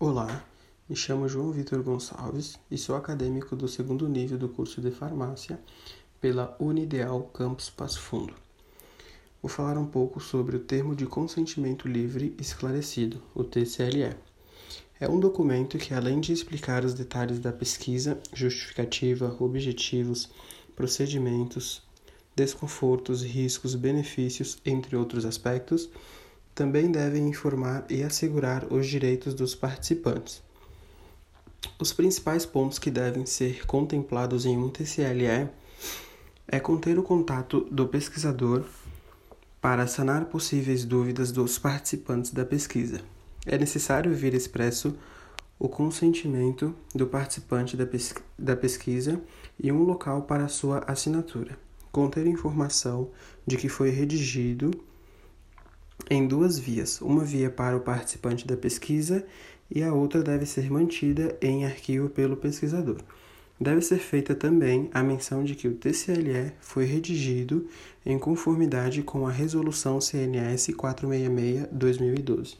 Olá, me chamo João Vitor Gonçalves e sou acadêmico do segundo nível do curso de farmácia pela Unideal Campus Passo Fundo. Vou falar um pouco sobre o termo de consentimento livre esclarecido, o TCLE. É um documento que, além de explicar os detalhes da pesquisa, justificativa, objetivos, procedimentos, desconfortos, riscos, benefícios, entre outros aspectos, também devem informar e assegurar os direitos dos participantes. Os principais pontos que devem ser contemplados em um TCLE é conter o contato do pesquisador para sanar possíveis dúvidas dos participantes da pesquisa. É necessário vir expresso o consentimento do participante da, pesqu da pesquisa e um local para sua assinatura. Conter informação de que foi redigido em duas vias, uma via para o participante da pesquisa e a outra deve ser mantida em arquivo pelo pesquisador. Deve ser feita também a menção de que o TCLE foi redigido em conformidade com a Resolução CNS 466-2012.